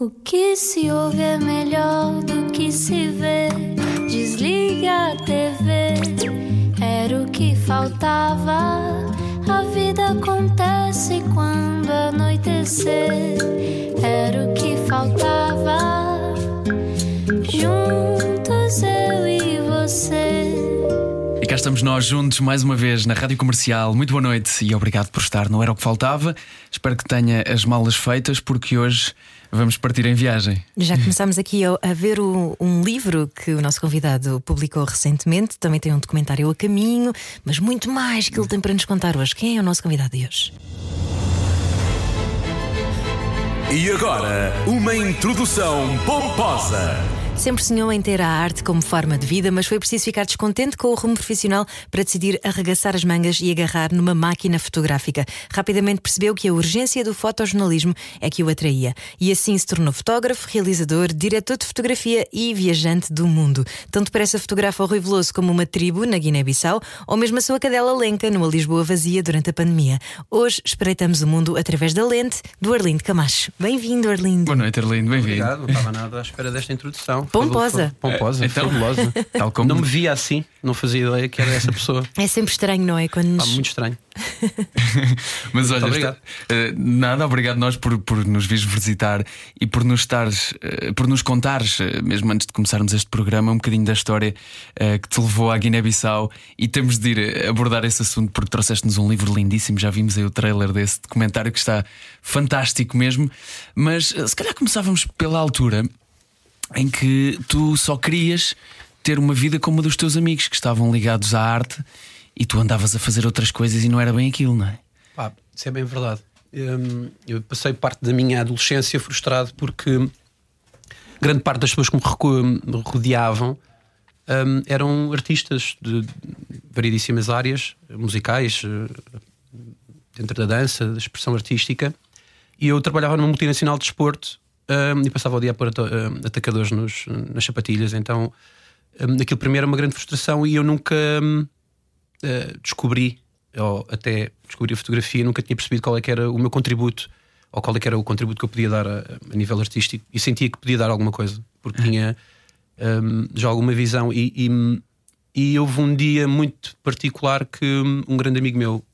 O que se ouve é melhor do que se vê. Desliga a TV, era o que faltava. A vida acontece quando anoitecer, era o que faltava. Juntos eu e você. E cá estamos nós juntos mais uma vez na Rádio Comercial. Muito boa noite e obrigado por estar. Não era o que faltava. Espero que tenha as malas feitas porque hoje vamos partir em viagem. Já começámos aqui a, ver o- um livro que o nosso convidado publicou recentemente. Também tem um documentário a caminho, mas muito mais que ele tem para nos contar hoje. Quem é o nosso convidado de hoje? E agora, uma introdução pomposa. Sempre sonhou em ter a arte como forma de vida, mas foi preciso ficar descontente com o rumo profissional para decidir arregaçar as mangas e agarrar numa máquina fotográfica. Rapidamente percebeu que a urgência do fotojornalismo é que o atraía. E assim se tornou fotógrafo, realizador, diretor de fotografia e viajante do mundo. Tanto parece a fotografa o Rui Veloso como uma tribo na Guiné-Bissau, ou mesmo a sua cadela Lenca numa Lisboa vazia durante a pandemia. Hoje espreitamos o mundo através da lente do Arlindo Camacho. Bem-vindo, Arlindo. Boa noite, Arlindo. Bem-vindo. Obrigado, não estava nada à espera desta introdução. Pomposa. Pomposa, É, então. fabulosa. Tal como- Não me via assim, não fazia ideia que era essa pessoa. É sempre estranho, não é? Quando nos... Pá, muito estranho. Mas olha, obrigado. esta- eh, nada, obrigado nós por, por nos vires visitar e por nos estares, eh, por nos contares, eh, mesmo antes de começarmos este programa, um bocadinho da história eh, que te levou à Guiné-Bissau e temos de ir abordar esse assunto porque trouxeste-nos um livro lindíssimo, já vimos aí o trailer desse documentário que está fantástico mesmo. Mas se calhar começávamos pela altura em que tu só querias ter uma vida como a dos teus amigos que estavam ligados à arte e tu andavas a fazer outras coisas e não era bem aquilo, não é? Pá, isso é bem verdade. Hum, eu passei parte da minha adolescência frustrado porque grande parte das pessoas que me rodeavam hum, eram artistas de variedíssimas áreas musicais, eh, dentro da dança, da expressão artística. E eu trabalhava numa multinacional de desporto hum, e passava o dia a pôr atacadores nos- nas sapatilhas. Então hum, aquilo primeiro era uma grande frustração e eu nunca. hum, eh, descobri, ou até descobri a fotografia, nunca tinha percebido qual é que era o meu contributo, ou qual é que era o contributo que eu podia dar a, a nível artístico, e sentia que podia dar alguma coisa, porque tinha hum, já alguma visão. E, e, e houve um dia muito particular que hum, um grande amigo meu,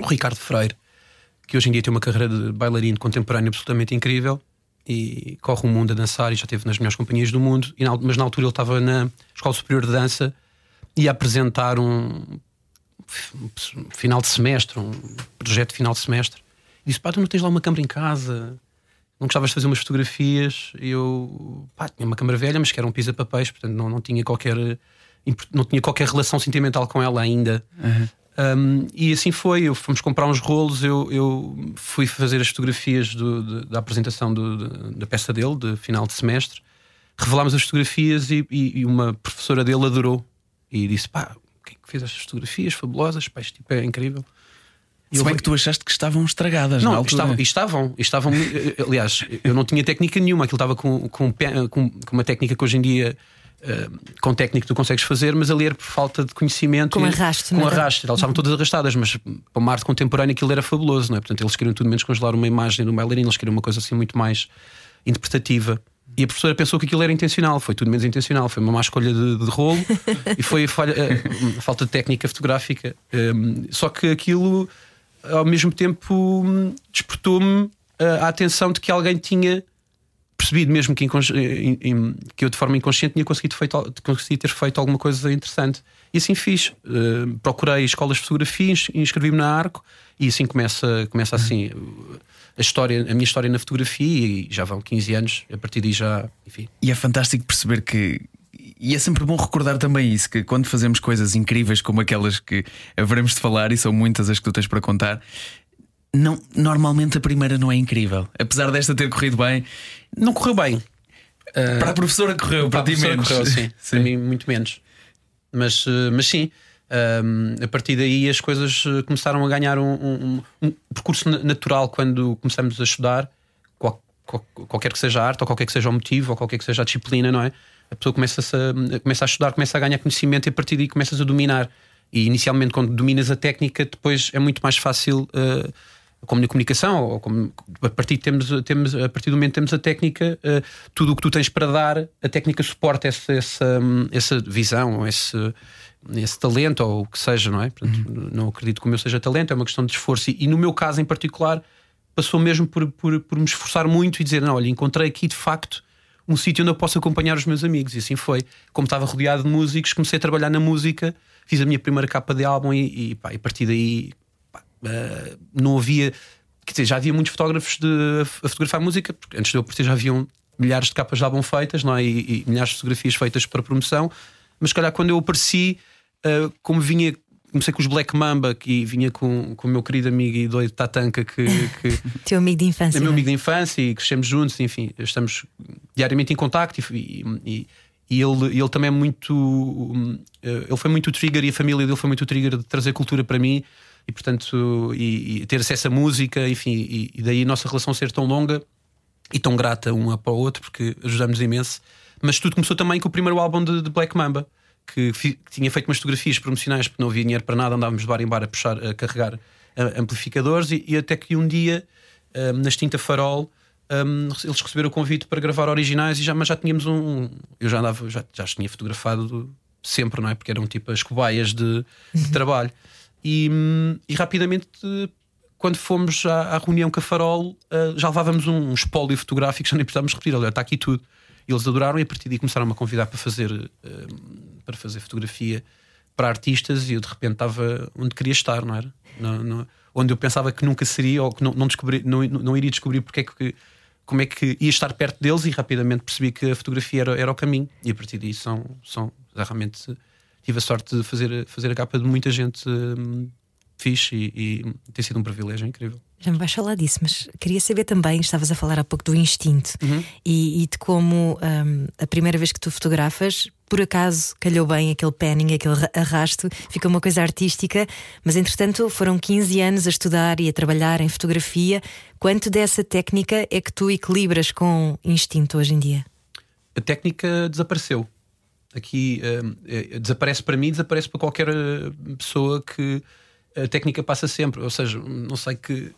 o Ricardo Freire, que hoje em dia tem uma carreira de bailarino contemporâneo absolutamente incrível e corre o mundo a dançar e já esteve nas melhores companhias do mundo, na, mas na altura ele estava na Escola Superior de Dança e a apresentar um, um final de semestre, um projeto final de semestre. E disse: Pá, tu não tens lá uma câmara em casa? Não gostavas de fazer umas fotografias? E eu, pá, tinha uma câmara velha, mas que era um pisa-papéis, portanto não, não, tinha qualquer, import- não tinha qualquer relação sentimental com ela ainda. Um, e assim foi, eu fomos comprar uns rolos, eu, eu fui fazer as fotografias do- de- da apresentação do- de- da peça dele, de final de semestre. Revelámos as fotografias e, e- e uma professora dele adorou e disse: pá, quem é que fez estas fotografias fabulosas? Pá, isto tipo, é incrível. E Se eu- bem que tu achaste que estavam estragadas, não, altura. estavam, estavam, estavam. eh, Aliás, eu não tinha técnica nenhuma, aquilo estava com, com, com- com uma técnica que hoje em dia. Eh, com técnica tu consegues fazer, mas ali era por falta de conhecimento. Com e- arrasto, Com era? arrasto. Elas estavam todas arrastadas, mas para uma arte contemporânea aquilo era fabuloso, não é? Portanto, eles queriam tudo menos congelar uma imagem um bailarino, eles queriam uma coisa assim muito mais interpretativa. E a professora pensou que aquilo era intencional, foi tudo menos intencional, foi uma má escolha de, de rolo e foi falha, eh, falta de técnica fotográfica. Um, só que aquilo, ao mesmo tempo, hum, despertou-me eh, a atenção de que alguém tinha percebido, mesmo que, em- que eu de forma inconsciente tinha conseguido, feito, ter feito alguma coisa interessante. E assim fiz. Uh, procurei escolas de fotografia, ins- inscrevi-me na Arco e assim começa, começa assim uh, a história, a minha história na fotografia e já vão 15 anos, a partir daí já, enfim. E é fantástico perceber que. E é sempre bom recordar também isso: que quando fazemos coisas incríveis como aquelas que haveremos de falar, e são muitas as que tu tens para contar, não, normalmente a primeira não é incrível. Apesar desta ter corrido bem, Não correu bem. para a professora correu, para, Para ti menos. correu, sim. Para mim, muito menos. Mas, eh, mas sim, um, a partir daí as coisas começaram a ganhar um, um- um percurso na- natural quando começamos a estudar, qual- qual- qualquer que seja a arte, ou qualquer que seja o motivo, ou qualquer que seja a disciplina, não é? A pessoa começa a, começa a estudar, começa a ganhar conhecimento e a partir daí começas a dominar. E inicialmente, quando dominas a técnica, depois é muito mais fácil. eh, como na comunicação, ou como, a, partir temos, temos, a partir do momento que temos a técnica, uh, tudo o que tu tens para dar, a técnica suporta essa, essa, essa visão, esse, esse talento, ou o que seja, não é? Portanto, uhum. Não acredito que o meu seja talento, é uma questão de esforço. E, e no meu caso em particular, passou mesmo por, por, por me esforçar muito e dizer: não, olha, encontrei aqui de facto um sítio onde eu posso acompanhar os meus amigos. E assim foi. Como estava rodeado de músicos, comecei a trabalhar na música, fiz a minha primeira capa de álbum e, e, pá, e a partir daí uh, não havia. Quer dizer, já havia muitos fotógrafos de, a fotografar música, porque antes de eu aparecer já haviam milhares de capas de álbum feitas não é? e, e milhares de fotografias feitas para promoção. Mas, calhar, quando eu apareci, uh, como vinha comecei com os Black Mamba e vinha com, com o meu querido amigo e doido Tatanka, que, que teu amigo de infância. É meu amigo de infância e crescemos juntos, enfim, estamos diariamente em contacto e, e, e ele, ele também é muito. Eh, ele foi muito trigger e a família dele foi muito trigger de trazer cultura para mim e, portanto, e, e ter acesso à música, enfim, e, e, daí a nossa relação ser tão longa e tão grata uma para o outro, porque ajudamos imenso. Mas tudo começou também com o primeiro álbum de, de Black Mamba que, que, tinha feito umas fotografias promocionais porque não havia dinheiro para nada, andávamos de bar em bar a puxar, a carregar amplificadores e, e, até que um dia, um, na extinta farol, um, eles receberam o convite para gravar originais e já, mas já tínhamos um. Eu já andava, já, já tinha fotografado sempre, não é? Porque eram tipo as cobaias de, de trabalho. E, e, rapidamente, quando fomos à, à reunião com a Farol, uh, já levávamos um, um espólio fotográfico, já nem precisávamos repetir, olha, está aqui tudo. Eles adoraram e a partir daí começaram -me a convidar para fazer, uh, para fazer fotografia para artistas e eu de repente estava onde queria estar, não era? Onde eu pensava que nunca seria ou que não, não, descobri, não, não iria descobrir porque é que, como é que ia estar perto deles e rapidamente percebi que a fotografia era, era o caminho. E a partir daí são, são realmente tive a sorte de fazer, fazer a capa de muita gente hum, fixe e, e tem sido um privilégio incrível. Já me vais falar disso, mas queria saber também, estavas a falar há pouco do instinto uhum. e, e, de como um, a primeira vez que tu fotografas, por acaso calhou bem aquele panning, aquele arrasto, ficou uma coisa artística, mas entretanto foram 15 anos a estudar e a trabalhar em fotografia. Quanto dessa técnica é que tu equilibras com instinto hoje em dia? A técnica desapareceu. Aqui é, desaparece para mim, desaparece para qualquer hum, pessoa que a técnica passa sempre. Ou seja, não sei que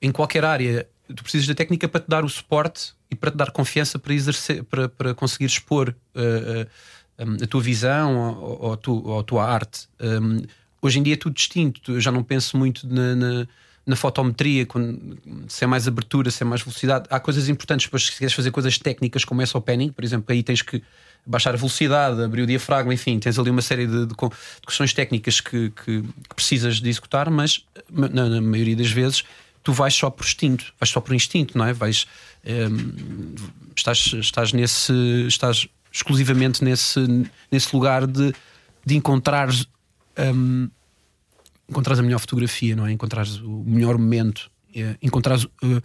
em qualquer área, tu precisas da técnica para te dar o suporte e para te dar confiança para exercer, para, para conseguir expor uh, uh, a tua visão ou, ou, a, tua, ou a tua arte. Um, hoje em dia é tudo distinto. Eu já não penso muito na, na, na fotometria, quando, se é mais abertura, se é mais velocidade. Há coisas importantes, depois, se queres fazer coisas técnicas como essa ao penning, por exemplo, aí tens que baixar a velocidade, abrir o diafragma, enfim, tens ali uma série de, de, de questões técnicas que, que, que, precisas de executar, mas na, na maioria das vezes tu vais só por instinto, vais só por instinto, não é? Vais, ehm, estás, estás nesse, estás exclusivamente nesse, nesse lugar de, de encontrares, um, ehm, encontrares a melhor fotografia, não é? Encontrares o melhor momento, é, encontrares uh,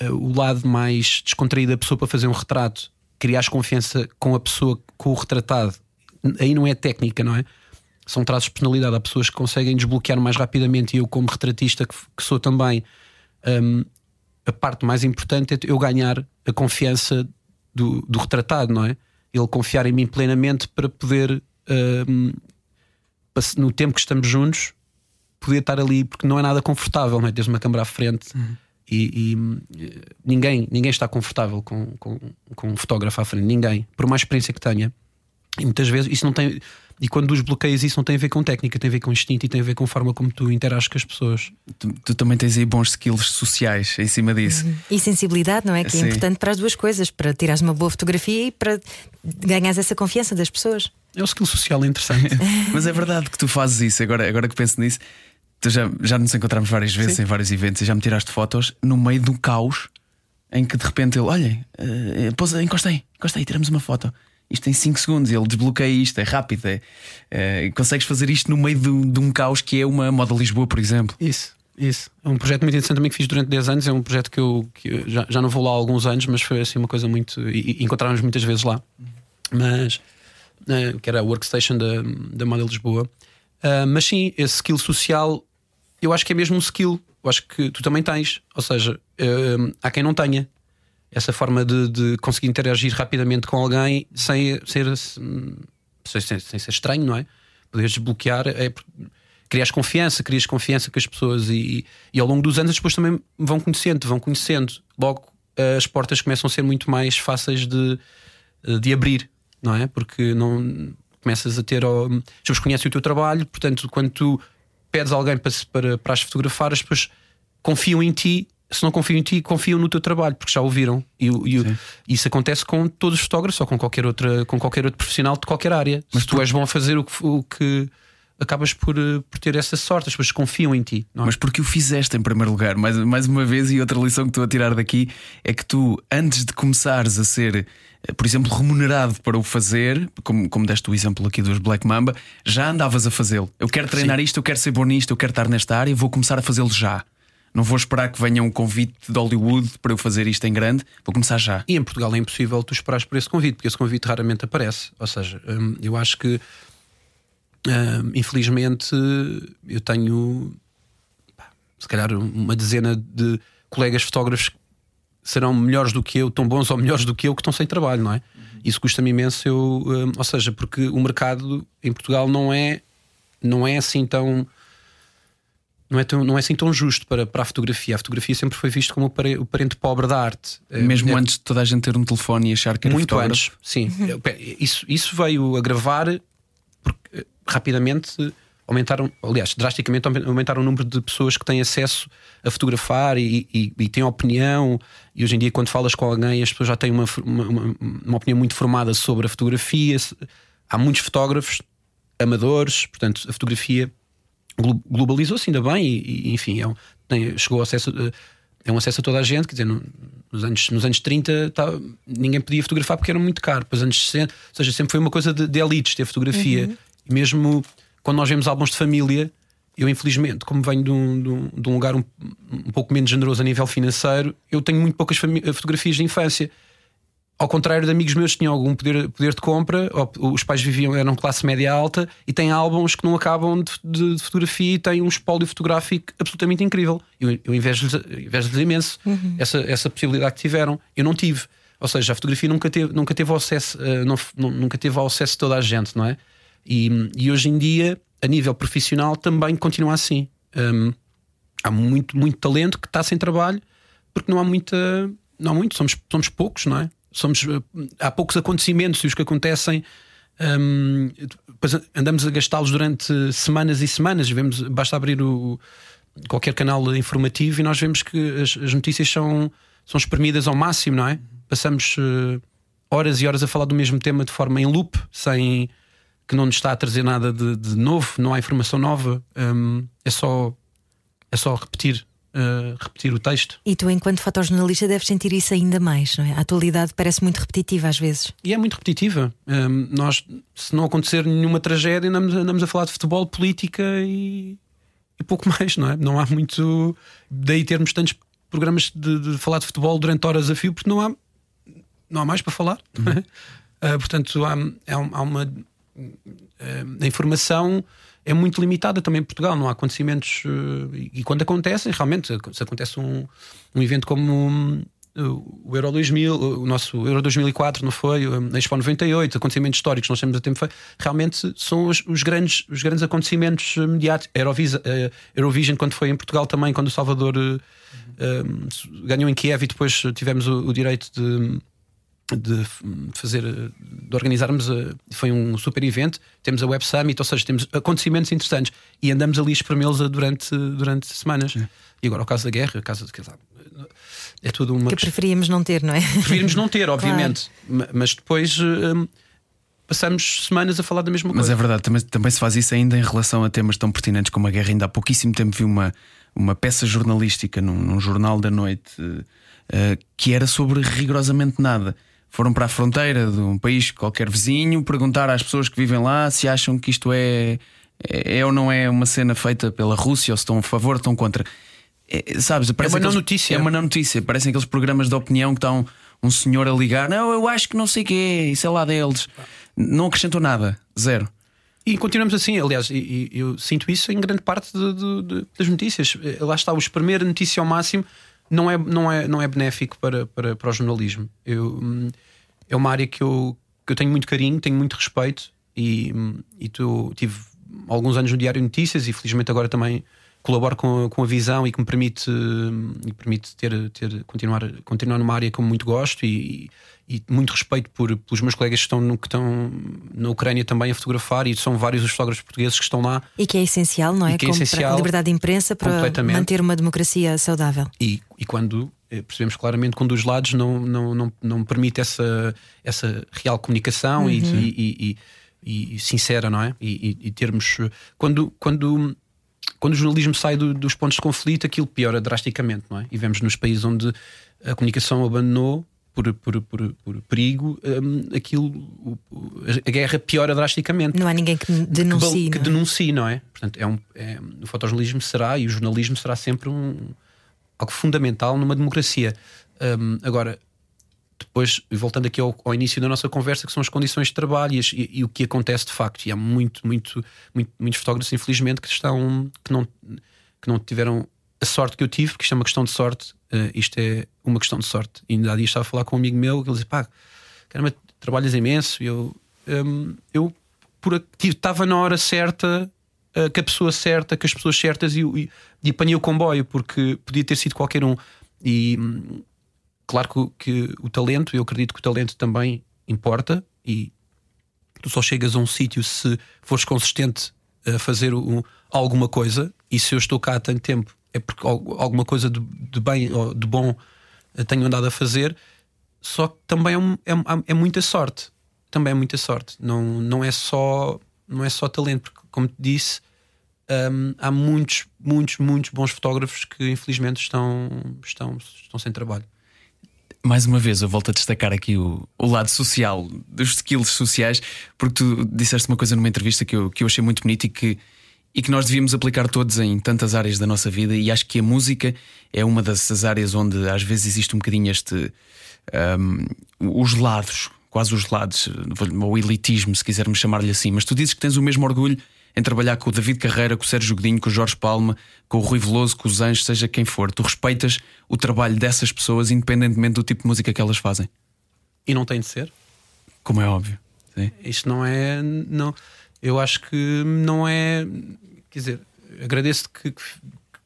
uh, o lado mais descontraído da pessoa para fazer um retrato, criares confiança com a pessoa, com o retratado. Aí não é técnica, não é? são traços de personalidade. Há pessoas que conseguem desbloquear mais rapidamente, e eu, como retratista, que, sou também, um, a parte mais importante é eu ganhar a confiança do, do, retratado, não é? Ele confiar em mim plenamente para poder, um, no tempo que estamos juntos, poder estar ali, porque não é nada confortável, não é? Tens uma câmera à frente. Uhum. E, e, ninguém, ninguém está confortável com, com, com um fotógrafo à frente, ninguém, por mais experiência que tenha. E muitas vezes isso não tem. E quando os bloqueios, isso não tem a ver com técnica, tem a ver com instinto e tem a ver com a forma como tu interages com as pessoas. Tu, tu também tens aí bons skills sociais em cima disso. Uhum. E sensibilidade, não é? Que é importante para as duas coisas, para tirares uma boa fotografia e para ganhares essa confiança das pessoas. É um skill social interessante. Mas é verdade que tu fazes isso, agora, agora que penso nisso, tu já, já nos encontramos várias vezes Sim. em vários eventos e já me tiraste fotos no meio do caos em que de repente ele, olhem, uh, encosta aí, encosta aí, tiramos uma foto isto em 5 segundos, ele desbloqueia isto, é rápido. É, é, consegues fazer isto no meio de, de, um caos que é uma moda Lisboa, por exemplo. Isso, isso. É um projeto muito interessante também que fiz durante 10 anos. É um projeto que eu, que eu já, já, não vou lá há alguns anos, mas foi assim uma coisa muito. E, e encontramos muitas vezes lá. Mas uh, que era a workstation da, da moda Lisboa. Uh, mas sim, esse skill social eu acho que é mesmo um skill. Eu acho que tu também tens. Ou seja, uh, há quem não tenha essa forma de, de, conseguir interagir rapidamente com alguém sem ser, sem, sem ser estranho, não é? Poderes desbloquear. É, crias confiança, crias confiança com as pessoas e, e ao longo dos anos as pessoas também vão conhecendo, vão conhecendo. Logo as portas começam a ser muito mais fáceis de, de abrir, não é? Porque não começas a ter. As pessoas conhecem o teu trabalho, portanto, quando tu pedes alguém para, para, para as fotografar, as pessoas confiam em ti. Se não confiam em ti, confiam no teu trabalho, porque já ouviram. E, e isso acontece com todos os fotógrafos ou com qualquer, outra, com qualquer outro profissional de qualquer área. Mas Se tu és bom a fazer o que, o que acabas por, eh, por ter essa sorte, as pessoas confiam em ti. É? Mas porque o fizeste em primeiro lugar, mais, mais uma vez, e outra lição que estou a tirar daqui é que tu, antes de começares a ser, por exemplo, remunerado para o fazer, como, como deste o exemplo aqui dos Black Mamba, já andavas a fazê-lo. Eu quero treinar Sim. isto, eu quero ser bom nisto, eu quero estar nesta área, vou começar a fazê-lo já. Não vou esperar que venha um convite de Hollywood para eu fazer isto em grande, vou começar já. E em Portugal é impossível tu esperares por esse convite, porque esse convite raramente aparece. Ou seja, hum, eu acho que Uh, infelizmente, eu tenho se calhar uma dezena de colegas fotógrafos serão melhores do que eu, tão bons ou melhores do que eu, que estão sem trabalho, não é? Isso custa-me imenso, eu, uh, ou seja, porque o mercado em Portugal não é, não é assim tão. Não é, tão, não é assim tão justo para, para a fotografia. A fotografia sempre foi vista como o parente pobre da arte. Mesmo é, antes de toda a gente ter um telefone e achar que era Muito fotógrafo. antes, sim. Isso, isso veio agravar porque rapidamente aumentaram, aliás, drasticamente aumentaram o número de pessoas que têm acesso a fotografar e, e, e têm opinião. E hoje em dia, quando falas com alguém, as pessoas já têm uma, uma, uma opinião muito formada sobre a fotografia. Há muitos fotógrafos amadores, portanto, a fotografia globalizou-se ainda bem e, e enfim, é um, tem, chegou acesso. É um acesso a toda a gente, quer dizer, nos anos, nos anos 30 tá, ninguém podia fotografar porque era muito caro. Depois, anos 60, ou seja, sempre foi uma coisa de, de elites ter fotografia. Uhum. E mesmo quando nós vemos álbuns de família, eu infelizmente, como venho de um, de um, de um lugar um, um, pouco menos generoso a nível financeiro, eu tenho muito poucas fotografias de infância. Ao contrário de amigos meus que tinham algum poder, poder de compra, os pais viviam, eram classe média alta e têm álbuns que não acabam de, de, de fotografia e têm um espólio fotográfico absolutamente incrível. Eu, eu invejo-lhes imenso uhum. essa, essa possibilidade que tiveram. Eu não tive. Ou seja, a fotografia nunca teve, nunca teve acesso, uh, não, nunca teve acesso de toda a gente, não é? E, e hoje em dia, a nível profissional, também continua assim. Um, há muito, muito talento que está sem trabalho porque não há muita. Não há muito, somos, somos poucos, não é? Somos, há poucos acontecimentos e os que acontecem. Um, andamos a gastá-los durante semanas e semanas. Vemos, basta abrir o, qualquer canal informativo e nós vemos que as, as notícias são, são espremidas ao máximo, não é? Passamos uh, horas e horas a falar do mesmo tema de forma em loop, sem, que não nos está a trazer nada de, de novo, não há informação nova, um, é só é só repetir. Uh, repetir o texto. E tu, enquanto fotojornalista, deves sentir isso ainda mais, não é? A atualidade parece muito repetitiva às vezes. E é muito repetitiva. Um, nós, se não acontecer nenhuma tragédia, andamos, andamos a falar de futebol, política e, e, pouco mais, não é? Não há muito. Daí termos tantos programas de, de, falar de futebol durante horas a fio, porque não há, não há mais para falar. Uhum. Uh, portanto, há, há uma a informação é muito limitada também em Portugal, não há acontecimentos. Eh, e quando acontecem, realmente, se acontece um, um evento como o Euro 2000, o nosso Euro 2004, não foi? A Expo 98, acontecimentos históricos, nós temos a tempo realmente são os, os, grandes, os grandes acontecimentos mediáticos. Eurovision, Eurovision, quando foi em Portugal também, quando o Salvador uh, ganhou em Kiev e depois tivemos o, o direito de de fazer, de organizarmos, a, foi um super evento. Temos a Web Summit, ou seja, temos acontecimentos interessantes e andamos ali a espremê-los durante, durante semanas. É. E agora, o caso da guerra, o caso de, é tudo uma. Que preferíamos não ter, não é? Preferíamos não ter, obviamente, claro. mas depois. Um, passamos semanas a falar da mesma coisa. Mas é verdade, também, também se faz isso ainda em relação a temas tão pertinentes como a guerra. Ainda há pouquíssimo tempo vi uma, uma peça jornalística num, num jornal da noite uh, que era sobre rigorosamente nada foram para a fronteira de um país qualquer vizinho perguntar às pessoas que vivem lá se acham que isto é, é, é ou não é uma cena feita pela Rússia ou se estão a favor ou estão contra. É, sabes, é uma não notícia. É uma não notícia. Parecem aqueles programas de opinião que estão um senhor a ligar. Não, eu acho que não sei o quê, isso é lá deles. Não acrescentou nada, zero. E continuamos assim, aliás, e, e eu sinto isso em grande parte de, de, de, das notícias. Lá está, o espremer a notícia ao máximo não é, não é, não é benéfico para, para, para o jornalismo. Eu, hum, é uma área que eu, que eu tenho muito carinho, tenho muito respeito e, hum, e tu, tive alguns anos no Diário Notícias e felizmente agora também colaboro com, com a visão e que me permite, me permite ter, ter, continuar, continuar numa área que eu muito gosto e, e muito respeito por, pelos meus colegas que estão, no, que estão na Ucrânia também a fotografar e são vários os fotógrafos portugueses que estão lá. E que é essencial, não é? E que é Como essencial, para a liberdade de imprensa para manter uma democracia saudável. E, e quando eh, percebemos claramente que um dos lados não, não, não, não permite essa, essa real comunicação e, e, e, e sincera, não é? E, termos. Quando, quando, quando o jornalismo sai do- dos pontos de conflito, aquilo piora drasticamente, não é? E vemos nos países onde a comunicação abandonou. Por, por, por, por perigo, hum, aquilo, a guerra piora drasticamente Não há ninguém que denuncie. que não é? denuncie, não é? Portanto, é um, é- o fotojornalismo será e o jornalismo será sempre um, algo fundamental numa democracia. Hum, agora, depois, voltando aqui ao, ao início da nossa conversa, que são as condições de trabalho e, e- e o que acontece de facto. E há muito, muito, muito- muitos fotógrafos, infelizmente, que estão que não, que não tiveram a sorte que eu tive, porque isto é uma questão de sorte. eh, isto é uma questão de sorte. E ainda há dias estava a falar com um amigo meu que ele dizia: pá, caramba, trabalhas imenso. E eu, hum, eu por estava na hora certa, eh, com a pessoa certa, com as pessoas certas e, e, e apanhei o comboio, porque podia ter sido qualquer um. E hum, claro que, que o talento, eu acredito que o talento também importa e tu só chegas a um sítio se fores consistente a fazer um- alguma coisa e se eu estou cá há tanto tempo é porque al- alguma coisa de, de bem ou de bom tenho andado a fazer só que também é, um- é, é muita sorte. Também é muita sorte. Não, não é só não é só talento porque como te disse hum, há muitos muitos muitos bons fotógrafos que infelizmente estão estão estão sem trabalho. Mais uma vez, eu volto a destacar aqui o, o lado social, dos skills sociais, porque tu disseste uma coisa numa entrevista que eu, que eu achei muito bonita e que, e que nós devíamos aplicar todos em tantas áreas da nossa vida. E acho que a música é uma dessas áreas onde às vezes existe um bocadinho este. um, os lados, quase os lados, ou elitismo, se quisermos chamar-lhe assim. Mas tu dizes que tens o mesmo orgulho em trabalhar com o David Carreira, com o Sérgio Godinho, com o Jorge Palma, com o Rui Veloso, com os Anjos, seja quem for. Tu respeitas o trabalho dessas pessoas, independentemente do tipo de música que elas fazem. e não tem de ser Como é óbvio. Sim. Isto não é. Não, eu acho que não é. Quer dizer, agradeço que, que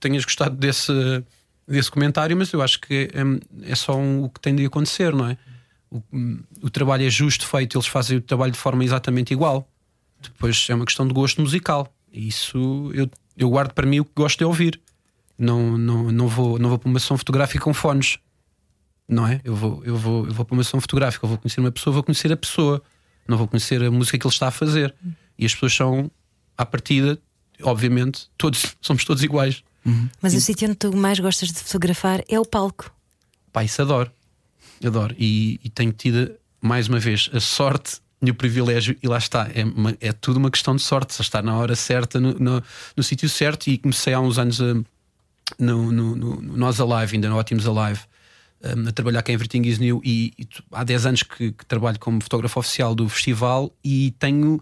tenhas gostado desse, desse comentário, mas eu acho que é, é só um- o que tem de acontecer, não é? O, o trabalho é justo feito, eles fazem o trabalho de forma exatamente igual. Depois é uma questão de gosto musical. E isso eu, eu guardo para mim o que gosto de ouvir. Não, não, não, vou, não vou para uma sessão fotográfica com fones não é? Eu vou, eu vou, eu vou para uma sessão fotográfica, eu vou conhecer uma pessoa, vou conhecer a pessoa, não vou conhecer a música que ele está a fazer. E as pessoas são, à partida, obviamente, todos somos todos iguais. Mas o sítio onde tu mais gostas de fotografar é o palco. Pá, isso adoro, adoro. E, e tenho tido, mais uma vez, a sorte e o privilégio, e lá está, é, uma- é tudo uma questão de sorte, só estar na hora certa, no, no, no sítio certo. E comecei há uns anos a, no, no, no, Nós Alive, ainda no Ótimos Alive, um, a trabalhar com a Everything is New. E, e há 10 anos que, que trabalho como fotógrafo oficial do festival e tenho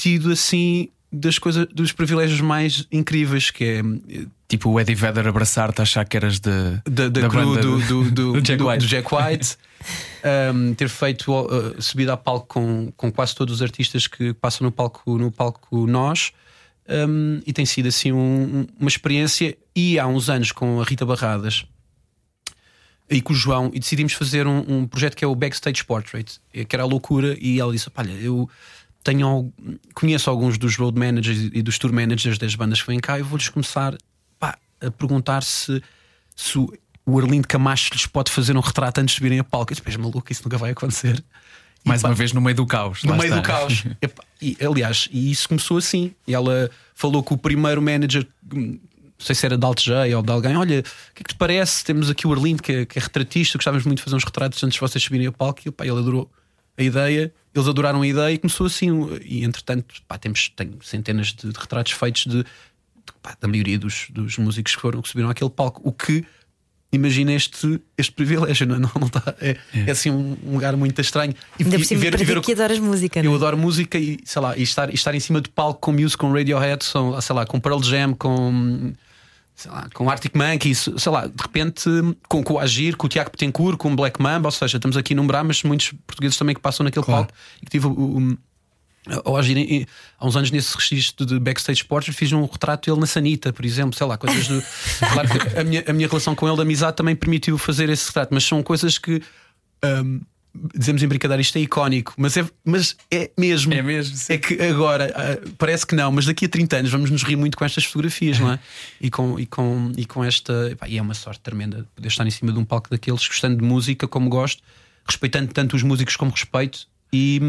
tido assim das coisas dos privilégios mais incríveis que é Tipo o Eddie Vedder abraçar-te, achar que eras de, da, da, da crew do, do, do, do Jack White. Jack White. Um, ter feito uh, subida a palco com, com quase todos os artistas que passam no palco, no palco nós. Um, e tem sido assim um- uma experiência. E há uns anos com a Rita Barradas e com o João, e decidimos fazer um, um projeto que é o Backstage Portrait, que era a loucura. E ela disse: Olha, eu tenho, conheço alguns dos road managers e dos tour managers das bandas que vêm cá, e vou-lhes começar pá, a perguntar se, se o- Arlindo Camacho lhes pode fazer um retrato antes de virem a palco. Eu disse: "Mas, maluco, isso nunca vai acontecer. E, Mais pá, uma vez no meio do caos. no meio está. do caos. E, aliás, e isso começou assim. E ela falou com o primeiro manager, hum, não sei se era de Alt J ou de alguém: Olha, o que é que te parece? Temos aqui o Arlindo, que é, que é retratista, gostávamos muito de fazer uns retratos antes de vocês subirem a palco. E pá, ele adorou a ideia, eles adoraram a ideia e começou assim. E entretanto, pá, temos tenho centenas de, de retratos feitos de, de, pá, da maioria dos, dos músicos que foram que subiram àquele palco. O que imagina este, este privilégio, não, é? não, não tá, é, é assim um, um lugar muito estranho. E, Ainda e- por cima, ver- para ver que adoras música, eu não é? adoro música e sei lá, e estar, e estar em cima de palco com music, com Radiohead, são, sei lá, com Pearl Jam, com sei lá, com Arctic Monkeys, sei lá, de repente com, com o Agir, com o Tiago Petencourt, com o Black Mamba, ou seja, estamos aqui a numerar, mas muitos portugueses também que passam naquele Claro. palco e que tive o, o- Ou agir em- há uns anos nesse registro de backstage portrait fiz um retrato dele na Sanita, por exemplo, sei lá, coisas do. claro que a minha, a minha relação com ele de amizade também permitiu fazer esse retrato, mas são coisas que hum, dizemos em brincadeira, isto é icónico, mas é, mas é mesmo. É mesmo, sim. É que agora ah, parece que não, mas daqui a 30 anos vamos nos rir muito com estas fotografias, não é? E com, e com, e com esta. pá, e é uma sorte tremenda poder estar em cima de um palco daqueles, gostando de música como gosto, respeitando tanto os músicos como respeito e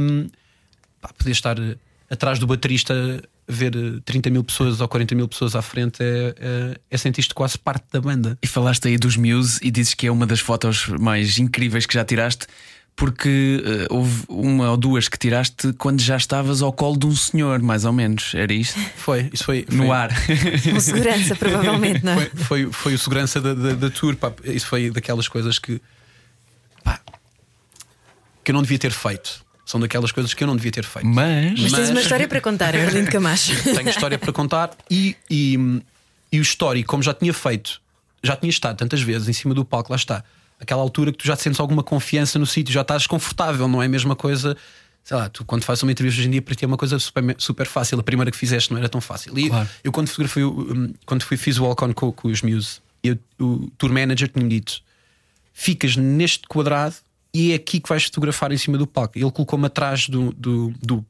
pá, poder estar eh, atrás do baterista ver eh, 30 mil pessoas ou 40 mil pessoas à frente é, é, é sentir-te quase parte da banda. E falaste aí dos Muse e dizes que é uma das fotos mais incríveis que já tiraste, porque eh, houve uma ou duas que tiraste quando já estavas ao colo de um senhor, mais ou menos. Era isto? Foi, isso foi, foi No ar. Com segurança, provavelmente, não é? Foi, foi, foi o segurança da, da, da tour. pá. Isso foi daquelas coisas que. pá, que eu não devia ter feito. São daquelas coisas que eu não devia ter feito. Mas. Mas tens uma história para contar, Arlindo Camacho. Tenho história para contar e, e, e o histórico, como já tinha feito, já tinha estado tantas vezes em cima do palco, lá está. Aquela altura que tu já te sentes alguma confiança no sítio, já estás confortável, não é a mesma coisa. Sei lá, tu quando fazes uma entrevista hoje em dia para ti é uma coisa super, super fácil. A primeira que fizeste não era tão fácil. E Claro. eu quando fotografei, o- um, quando fui, fiz o Walk-On com, com os Muse, eu, o tour manager tinha dito: ficas neste quadrado e é aqui que vais fotografar em cima do palco. Ele colocou-me atrás do, do, do,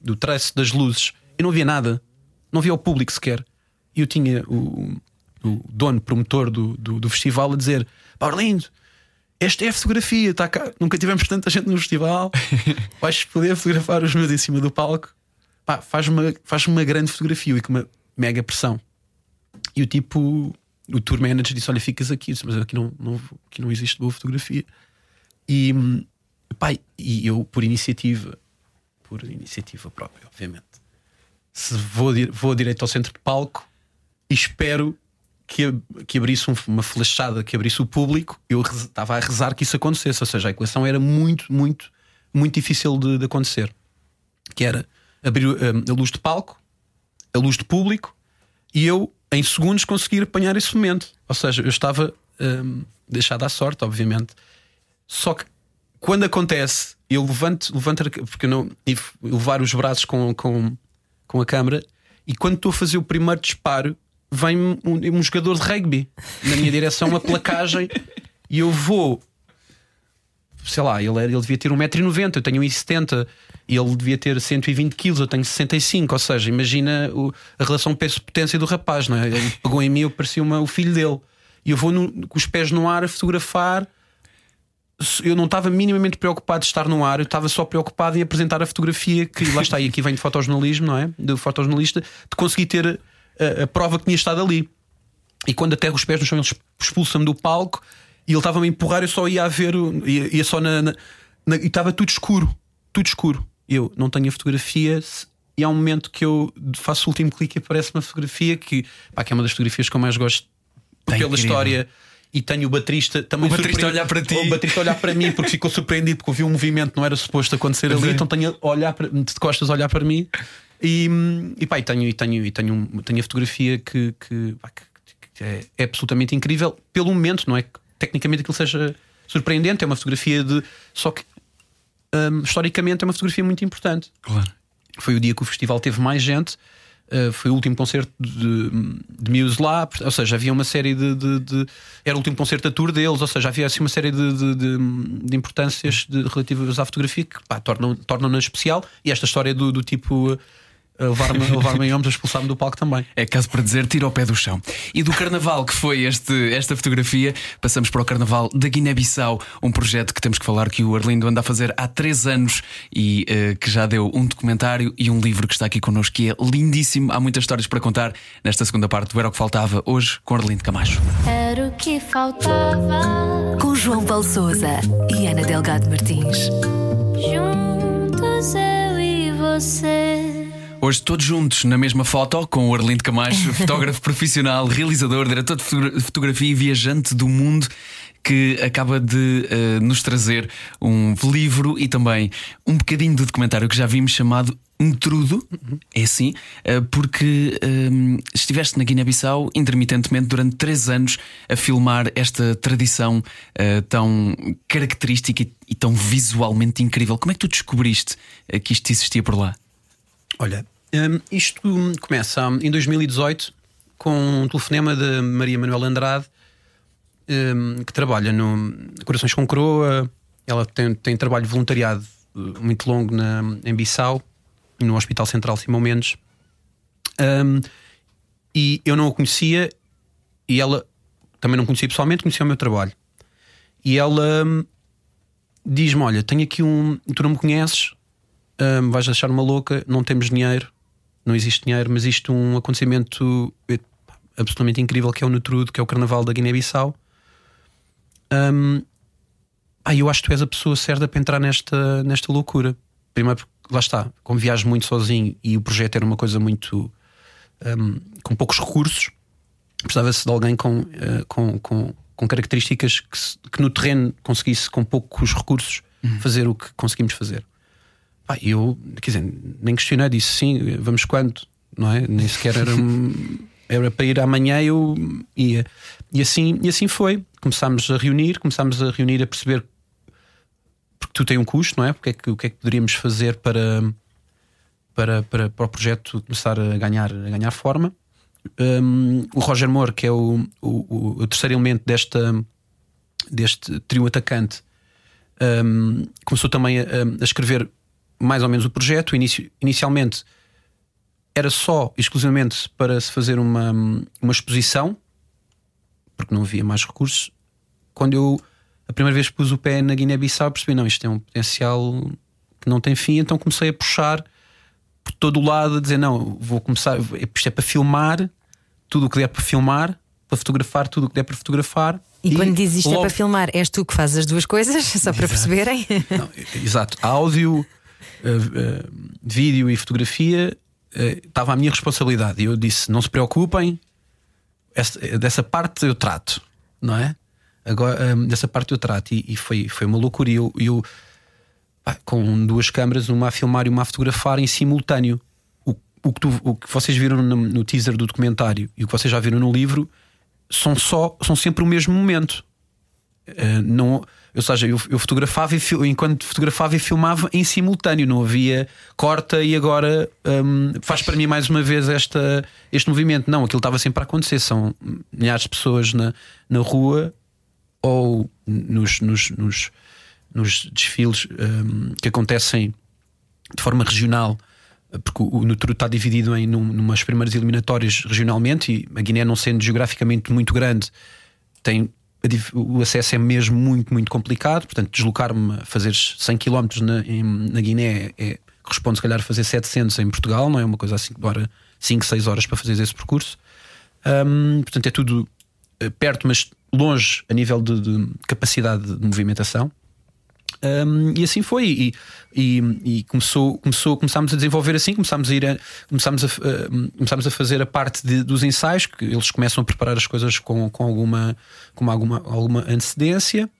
do traço das luzes. Eu não via nada, não via o público sequer. E eu tinha o, o dono, promotor do, do, do festival, a dizer: "Pá, Orlindo, esta é a fotografia, tá cá. nunca tivemos tanta gente no festival. Vais poder fotografar os meus em cima do palco. Pá, faz uma, faz uma grande fotografia e com uma mega pressão. E o tipo, o tour manager disse: Olha, ficas aqui, disse, mas aqui não, não, aqui não existe boa fotografia. E, pá, e eu, por iniciativa, por iniciativa própria, obviamente, se vou, vou direito ao centro de palco e espero que, que abrisse um- uma flechada, que abrisse o público, eu estava a rezar que isso acontecesse. Ou seja, a equação era muito, muito, muito difícil de, de acontecer. Que era abrir hum, a luz de palco, a luz de público e eu, em segundos, conseguir apanhar esse momento. Ou seja, eu estava hum, deixado à sorte, obviamente. Só que quando acontece, eu levanto, levanto porque eu não tive levar os braços com, com, com a câmera e quando estou a fazer o primeiro disparo, vem um, um jogador de rugby na minha direção, uma placagem, e eu vou. Sei lá, ele, ele devia ter 1,90m, eu tenho 1,70m, e ele devia ter 120kg, eu tenho 65, ou seja, imagina o- a relação peso-potência do rapaz, não é? Ele pegou em mim, eu parecia uma, o filho dele, e eu vou no- com os pés no ar a fotografar eu não estava minimamente preocupado de estar no ar, eu estava só preocupado em apresentar a fotografia que lá está, e aqui vem de fotojornalismo, não é? Do fotojornalista, de conseguir ter a, a prova que tinha estado ali. E quando aterro os pés no chão, ele expulsa-me do palco e ele estava a me empurrar, eu só ia a ver, ia, ia só na, na- na- e estava tudo escuro, tudo escuro. Eu não tenho a fotografia. E há um momento que eu faço o último clique e aparece uma fotografia que, pá, que é uma das fotografias que eu mais gosto Tá pela incrível. história. E tenho o baterista também O baterista olhar para ti. O baterista olhar para mim porque ficou surpreendido porque ouviu um movimento que não era suposto acontecer ali, é. então tenho a olhar para, de costas olhar para mim e, e pá, e tenho, e tenho, e tenho, tenho a fotografia que, que, pá, que- é, é absolutamente incrível pelo momento, não é que tecnicamente aquilo seja surpreendente, é uma fotografia de. Só que hum, historicamente é uma fotografia muito importante. Claro. Foi o dia que o festival teve mais gente. uh, foi o último concerto de, de Muse lá, ou seja, havia uma série de, de- de- Era o último concerto da tour deles, ou seja, havia assim uma série de, de, importâncias relativas à fotografia que tornam- tornam-na especial. E esta história do, do tipo uh, levar-me a levar-me em ombros, a expulsar-me do palco também. É caso para dizer, tira o pé do chão. E do carnaval que foi este, esta fotografia, passamos para o carnaval da Guiné-Bissau, um projeto que temos que falar que o Arlindo anda a fazer há três anos e eh, que já deu um documentário e um livro que está aqui connosco que é lindíssimo. Há muitas histórias para contar nesta segunda parte do Era o que Faltava, hoje com Arlindo Camacho. Era o que faltava. Com João Paulo Souza e Ana Delgado Martins. Juntos eu e você. Hoje todos juntos na mesma foto com o Arlindo Camacho, fotógrafo profissional, realizador, diretor de fotogra- fotografia e viajante do mundo. Que acaba de eh, nos trazer um livro e também um bocadinho de documentário que já vimos chamado Intrudo, é assim, eh, porque eh, estiveste na Guiné-Bissau intermitentemente durante três anos a filmar esta tradição eh, tão característica e, e tão visualmente incrível. Como é que tu descobriste que isto existia por lá? Olha, hum, isto começa em 2018 com um telefonema de Maria Manuela Andrade, hum, que trabalha no Corações com Croa. Ela tem, tem trabalho voluntariado uh, muito longo na, em Bissau, no Hospital Central Simão Mendes. Hum, e eu não a conhecia, e ela também não conhecia pessoalmente, conhecia o meu trabalho. E ela hum, diz-me: Olha, tenho aqui um. Tu não me conheces, hum, vais achar uma louca, não temos dinheiro, não existe dinheiro, mas é um acontecimento eh, absolutamente incrível que é o Nutrudo, que é o Carnaval da Guiné-Bissau. Hum, ah, eu acho que tu és a pessoa certa para entrar nesta, nesta loucura. Primeiro, porque lá está, como viajo muito sozinho e o projeto era uma coisa muito. hum, com poucos recursos, precisava-se de alguém com, eh, com, com, com características que, se- que no terreno conseguisse, com poucos recursos, fazer o que conseguimos fazer. Pá, eu, quer dizer, nem questionei, disse sim, vamos quando, não é? Nem sequer era, era para ir amanhã, eu ia. E assim, e assim foi. Começámos a reunir, começámos a reunir, a perceber porque tu tem um custo, não é? Porque é que, o que é que poderíamos fazer para, para, para, para o projeto começar a ganhar, a ganhar forma. Um, o Roger Moore, que é o, o, o terceiro elemento desta, deste trio atacante, um, começou também a, a escrever mais ou menos o projeto. Inici- inicialmente era só exclusivamente para se fazer uma, uma exposição, porque não havia mais recursos. Quando eu a primeira vez pus o pé na Guiné-Bissau, percebi: não, isto tem um potencial que não tem fim, então comecei a puxar por todo o lado, a dizer: não, vou começar, isto é para filmar tudo o que der para filmar, para fotografar tudo o que der para fotografar. E, quando dizes isto é logo- para filmar, és tu que fazes as duas coisas, só para perceberem? Não, exato. Áudio, eh, eh, vídeo e fotografia eh, estava à minha responsabilidade. E eu disse: não se preocupem, essa- dessa parte eu trato, não é? Agora, eh, dessa parte eu trato. E, e foi, foi uma loucura. E eu, eu, pá, com duas câmaras, uma a filmar e uma a fotografar em simultâneo. O, o, que, tu- o que vocês viram no, no teaser do documentário e o que vocês já viram no livro são, só, são sempre o mesmo momento. Uh, não, ou seja, eu, eu fotografava e fil- enquanto fotografava e filmava em simultâneo, não havia corta e agora um, faz para mim mais uma vez esta, este movimento. Não, aquilo estava sempre a acontecer. São milhares de pessoas na, na rua ou nos, nos, nos, nos desfiles um, que acontecem de forma regional, porque o, o Nutru está dividido em num, numas primeiras eliminatórias regionalmente e a Guiné, não sendo geograficamente muito grande, tem o acesso é mesmo muito, muito complicado. Portanto, deslocar-me a fazer 100 km na, em- na Guiné é, corresponde, se calhar, a fazer 700 em Portugal, não é uma coisa assim que demora 5, 6 horas para fazer esse percurso. Portanto, é tudo eh, perto, mas longe a nível de, de capacidade de movimentação. Um, e assim foi, e, e, e começou, começou, começámos a desenvolver assim, começámos a ir a, começámos a, uh, começámos a fazer a parte de- dos ensaios, que eles começam a preparar as coisas com, com alguma, com alguma, alguma antecedência,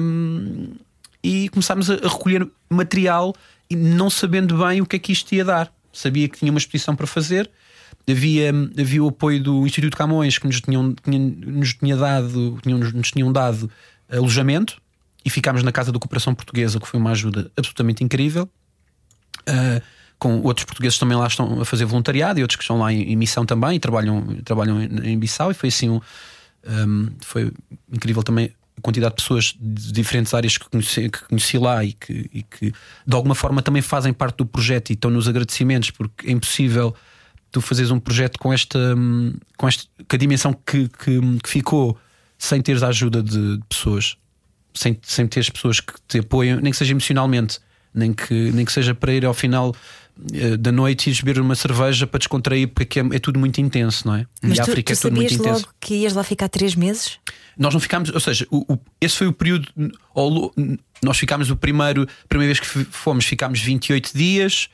um, e começámos a, recolher material e não sabendo bem o que é que isto ia dar. Sabia que tinha uma exposição para fazer. Havia, havia o apoio do Instituto Camões que nos tinham, tinha, nos tinha dado, tinham, nos tinham dado alojamento e ficámos na Casa da Cooperação Portuguesa, que foi uma ajuda absolutamente incrível. Uh, com outros portugueses também lá estão a fazer voluntariado e outros que estão lá em, em missão também e trabalham, trabalham em, em Bissau. E foi assim um, um, foi incrível também a quantidade de pessoas de diferentes áreas que conheci, que conheci lá e que, e que de alguma forma também fazem parte do projeto e estão nos agradecimentos, porque é impossível tu fazeres um projeto com esta, hum, com esta com a dimensão que, que, que ficou sem teres a ajuda de, de pessoas sem, sem teres pessoas que te apoiam, nem que seja emocionalmente, nem que, nem que seja para ir ao final eh, da noite e beber uma cerveja para descontrair, porque é, é tudo muito intenso, não é? Mas e a África tu é tudo muito intenso. logo que ias lá ficar três meses? Nós não ficámos, ou seja, o, o- esse foi o período. ao Nós ficámos o primeiro, a primeira vez que fomos, ficámos 28 dias,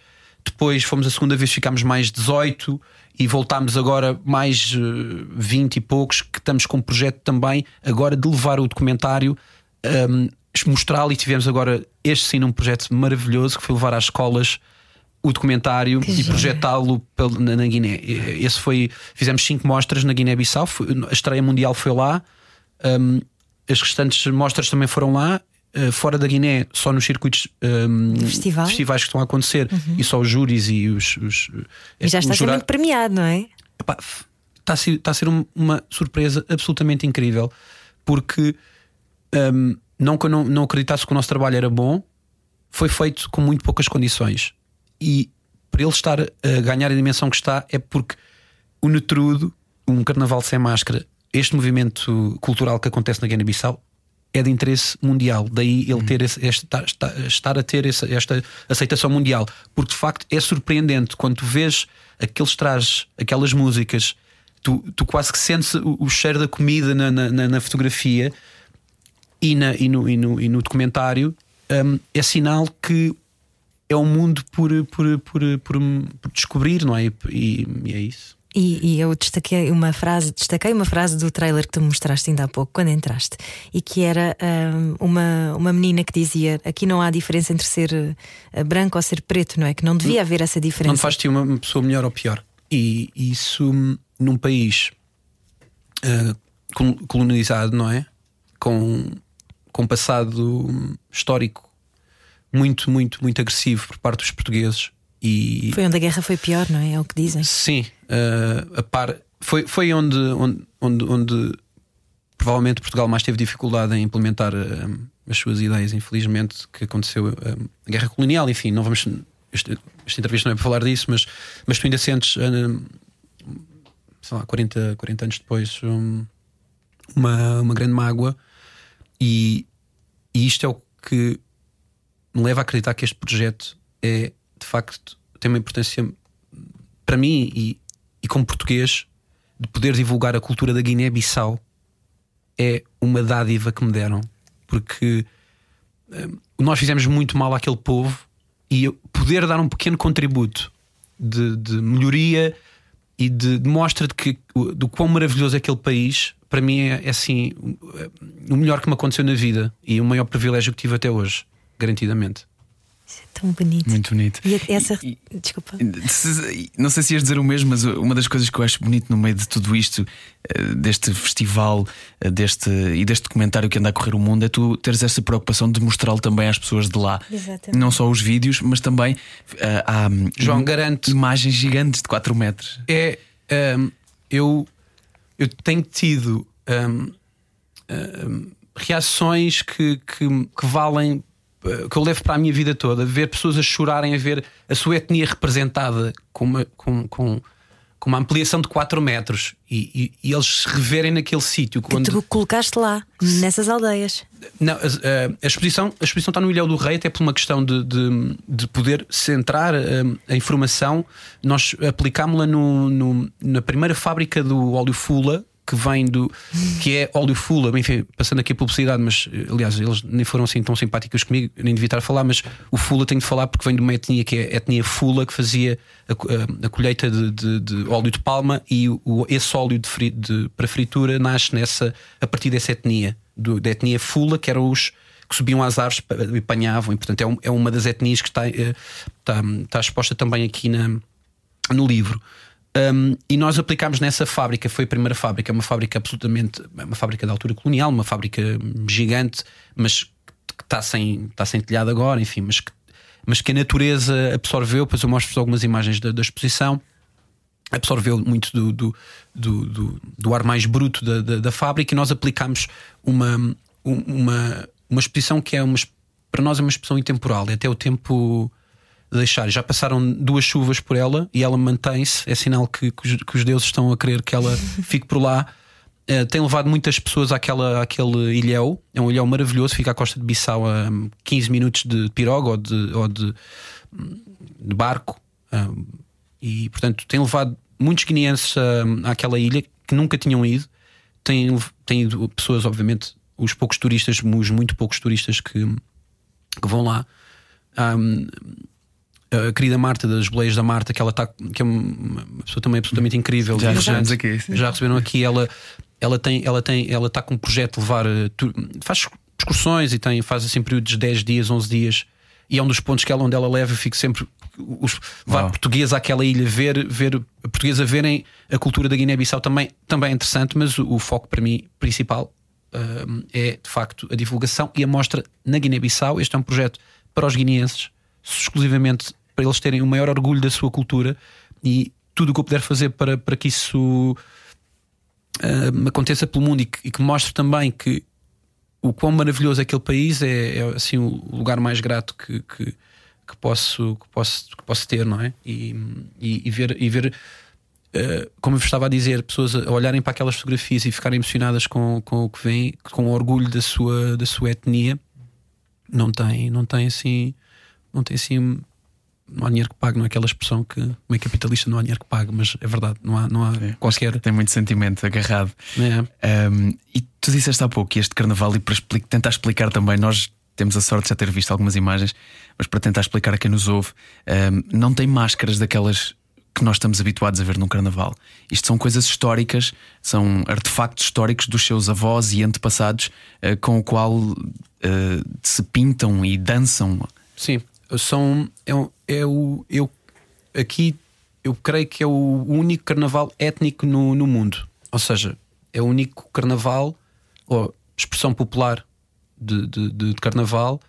depois fomos a segunda vez, ficámos mais 18 e voltámos agora mais eh, 20 e poucos, que estamos com um projeto também agora de levar o documentário, um, mostrá-lo e tivemos agora este sim um projeto maravilhoso que foi levar às escolas o documentário Que e projetá-lo na, na Guiné. Esse foi, fizemos cinco mostras na Guiné-Bissau, a estreia mundial foi lá, um, as restantes mostras também foram lá. uh, fora da Guiné, só nos circuitos um, Festival? festivais que estão a acontecer e só os júris e os. os E já está jura- muito premiado, não é? Epá, está a ser, está a ser um- uma surpresa absolutamente incrível porque hum, não que eu não, não acreditasse que o nosso trabalho era bom, foi feito com muito poucas condições. E para ele estar a ganhar a dimensão que está, é porque o Netrudo, um carnaval sem máscara, este movimento cultural que acontece na Guiné-Bissau. É de interesse mundial, daí ele ter esse, este- estar, a ter essa- esta aceitação mundial, porque de facto é surpreendente quando tu vês aqueles trajes, aquelas músicas, tu, tu quase que sentes o, o cheiro da comida na- na- na fotografia e, na- e no, e no- e no documentário, hum, é sinal que é um mundo por, por, por, por, por descobrir, não é? E, e é isso. E, e eu destaquei uma frase, destaquei uma frase do trailer que tu me mostraste ainda há pouco, quando entraste, e que era ahm, uma, uma menina que dizia: aqui não há diferença entre ser eh, branco ou ser preto, não é? Que não devia haver essa diferença. Não faz-te uma pessoa melhor ou pior. E isso hum, num país col- colonizado, não é? Com, com um passado histórico muito, muito, muito agressivo por parte dos portugueses. E Foi onde a guerra foi pior, não é? É o que dizem. sim, ah, a par, foi, foi onde, onde, onde, onde provavelmente Portugal mais teve dificuldade em implementar ah, as suas ideias, infelizmente, que aconteceu ah, a guerra colonial, enfim, não vamos. Este, esta entrevista não é para falar disso, mas, mas tu ainda sentes, ah, sei lá, 40, 40 anos depois, um, uma, uma grande mágoa, e, e isto é o que me leva a acreditar que este projeto é de facto tem uma importância para mim e, e como português de poder divulgar a cultura da Guiné-Bissau é uma dádiva que me deram. Porque hum, nós fizemos muito mal àquele povo e poder dar um pequeno contributo de, de melhoria e de, de mostra de que do quão maravilhoso é aquele país para mim é, é assim o- melhor que me aconteceu na vida e o maior privilégio que tive até hoje garantidamente Isso é tão bonito. Muito bonito. E essa. E- Desculpa. Não sei se ias dizer o mesmo, mas uma das coisas que eu acho bonito no meio de tudo isto, eh, deste festival eh, deste, e deste documentário que anda a correr o mundo, é tu teres essa preocupação de mostrá-lo também às pessoas de lá. Exatamente. Não só os vídeos, mas também eh, há João, garante- imagens gigantes de 4 metros. é hum, eu eu tenho tido hum, hum, reações que, que, que valem eh, que eu levo para a minha vida toda. Ver pessoas a chorarem a ver a sua etnia representada com uma, com, com, com uma ampliação de 4 metros e, e- e eles se reverem naquele sítio Que quando tu colocaste lá, nessas aldeias. não, a, a- a exposição, a exposição está no Ilhéu do Rei, até por uma questão de, de, de poder centrar hum, a informação. Nós aplicámos-la no, no- na primeira fábrica do óleo Fula, que vem do. que é óleo Fula, enfim, passando aqui a publicidade, mas eh, aliás, eles nem foram assim tão simpáticos comigo, nem devia estar a falar, mas o Fula tenho de falar porque vem de uma etnia que é a etnia Fula, que fazia a, a- a colheita de, de- de óleo de palma e o, esse óleo de fri- de- para fritura nasce nessa, a partir dessa etnia, do- da etnia Fula, que eram os que subiam às árvores e apanhavam, e portanto é, um- é uma das etnias que está, eh, está, está exposta também aqui na, no livro. Um, e nós aplicámos nessa fábrica, foi a primeira fábrica, uma fábrica absolutamente, uma fábrica de altura colonial, uma fábrica gigante, mas que está sem, está sem telhado agora, enfim, mas que, mas que a natureza absorveu. Depois eu mostro-vos algumas imagens da, da exposição. Absorveu muito do, do, do, do- do ar mais bruto da, da, da fábrica e nós aplicámos uma, um- uma, uma exposição que é uma, para nós é uma exposição intemporal, é até o tempo deixar. Já passaram duas chuvas por ela e ela mantém-se. É sinal que, que os, que os deuses estão a querer que ela fique por lá. Eh, tem levado muitas pessoas àquela, àquele ilhéu. É um ilhéu maravilhoso, fica à costa de Bissau a hum, 15 minutos de piroga ou de, ou de, hum, de barco. Hum, e portanto tem levado muitos guineenses hum, àquela ilha que nunca tinham ido. Tem, tem ido pessoas, obviamente, os poucos turistas, os muito poucos turistas que, que vão lá. Hum, a querida Marta das Boleias da Marta, que ela está, que é uma pessoa também absolutamente incrível. Já portanto, aqui, sim. Já receberam aqui. Ela, ela tem, ela tem, ela está com um projeto de levar, eh, faz excursões e tem, faz assim períodos de 10 dias, 11 dias. E é um dos pontos que ela, onde ela leva, eu fico sempre os, Uau. portugueses àquela ilha, ver, ver portugueses a verem a cultura da Guiné-Bissau também, também é interessante, mas o, o foco para mim principal hum, é de facto a divulgação e a mostra na Guiné-Bissau. Este é um projeto para os guineenses, exclusivamente para eles terem o maior orgulho da sua cultura e tudo o que eu puder fazer para, para que isso hum, aconteça pelo mundo e que, e que mostre também que o quão maravilhoso é aquele país é, é assim o lugar mais grato que, que, que posso, que, posso, que posso ter, não é? E, e, e ver, e ver uh, como eu estava a dizer, pessoas a olharem para aquelas fotografias e ficarem emocionadas com, com o que vem, com o orgulho da sua, da sua etnia, não tem, não tem assim, não tem assim. Não há dinheiro que pague, não é aquela expressão que meio capitalista não há dinheiro que pague, mas é verdade, não há, não há É, qualquer. Tem muito sentimento agarrado. É. Um, e tu disseste há pouco que este carnaval, e para expli- tentar explicar também, nós temos a sorte de já ter visto algumas imagens, mas para tentar explicar a quem nos ouve, um, não tem máscaras daquelas que nós estamos habituados a ver num carnaval. Isto são coisas históricas, são artefactos históricos dos seus avós e antepassados uh, com o qual uh, se pintam e dançam. Sim, são. É, é o. Eu, aqui eu creio que é o único carnaval étnico no, no mundo. Ou seja, é o único carnaval, ou expressão popular de, de, de- de carnaval,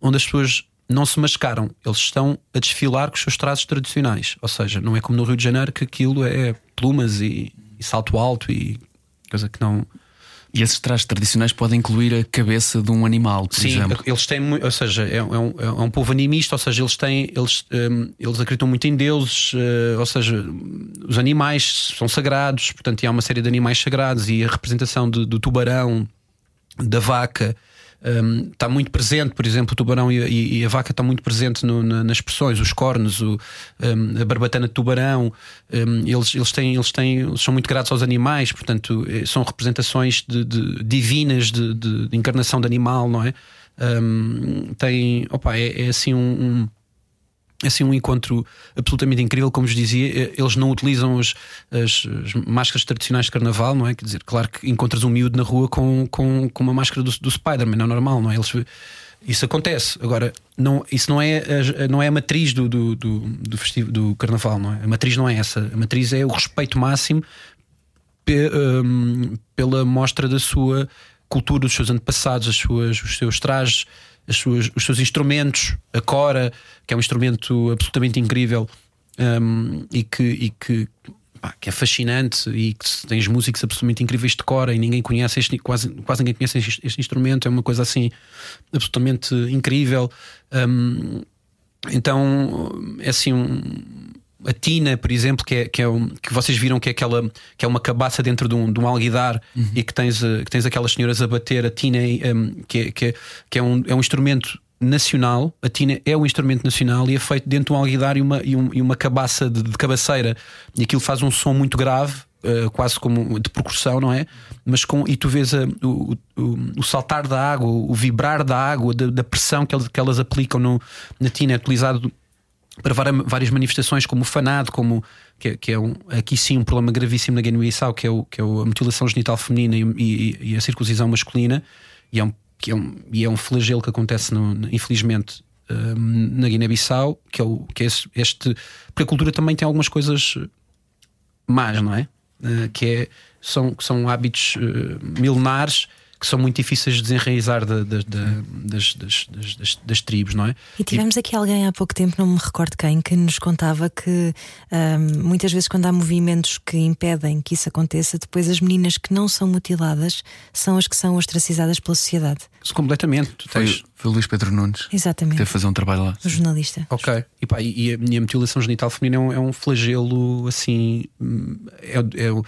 onde as pessoas não se mascaram. Eles estão a desfilar com os seus traços tradicionais. Ou seja, não é como no Rio de Janeiro que aquilo é plumas e, e salto alto e coisa que não. E esses trajes tradicionais podem incluir a cabeça de um animal, por Sim, exemplo. eles têm, ou seja, é, é um, é um povo animista, ou seja, eles têm, eles, hum, eles acreditam muito em deuses, eh, ou seja, os animais são sagrados, portanto, há uma série de animais sagrados e a representação do tubarão, da vaca. Hum, está muito presente, por exemplo, o tubarão e, e- e a vaca está muito presente no- na- nas expressões, os cornos, o, hum, a barbatana de tubarão. hum, eles, eles, têm, eles, têm, são muito gratos aos animais, portanto, eh, são representações de, de- divinas de, de- encarnação de animal, não é? Tem, opa, é, é assim um, um- assim um encontro absolutamente incrível, como vos dizia, eh, eles não utilizam as, as- as máscaras tradicionais de carnaval, não é? Quer dizer, claro que encontras um miúdo na rua com, com, com uma máscara do, do Spider-Man, não é normal, não é? Eles, isso acontece. Agora, não, isso não é, a, não é a matriz do, do, do, do, festivo, do carnaval, não é? A matriz não é essa. A matriz é o respeito máximo pe- hum, pela mostra da sua cultura, dos seus antepassados, as suas, os seus trajes, suas, os seus instrumentos, a cora, que é um instrumento absolutamente incrível hum, e que, e que, pá, que é fascinante e que tens músicos absolutamente incríveis de cora e ninguém conhece este, quase, quase ninguém conhece este, este instrumento, é uma coisa assim absolutamente incrível. Hum, então é assim um, a tina, por exemplo, que, é, que, é um, que vocês viram que é aquela que é uma cabaça dentro de um, de um alguidar e que tens, eh, que tens aquelas senhoras a bater a tina, um, que, é, que, é, que é, um, é um instrumento nacional. A tina é um instrumento nacional e é feito dentro de um alguidar e uma, e, um- e uma cabaça de, de cabaceira, e aquilo faz um som muito grave. eh, quase como de percussão, não é? Mas com, e tu vês a- o, o, o saltar da água, o vibrar da água, da, da pressão que elas, que elas aplicam no, na tina, é utilizado para várias manifestações, como o fanado, como que, é- que é um, aqui sim um problema gravíssimo na Guiné-Bissau, que é, o, que é a mutilação genital feminina e, e- e a circuncisão masculina, e é um, que é um, e é um flagelo que acontece, no- infelizmente, hum, na Guiné-Bissau, que é, o, que é este. Porque a cultura também tem algumas coisas más, não é? Eh, que é, são, são hábitos eh, milenares que são muito difíceis de desenraizar da- da- da- das, das, das, das- das tribos, não é? E tivemos aqui alguém há pouco tempo, não me recordo quem, que nos contava que ahm, muitas vezes, quando há movimentos que impedem que isso aconteça, depois as meninas que não são mutiladas são as que são ostracizadas pela sociedade. Isso completamente. Tu Foi, tens. foi o Luís Pedro Nunes que Exatamente. teve a fazer um trabalho lá. O jornalista. Ok. E, pá, e, e a mutilação genital feminina é um, é um flagelo assim. hum, É, é o-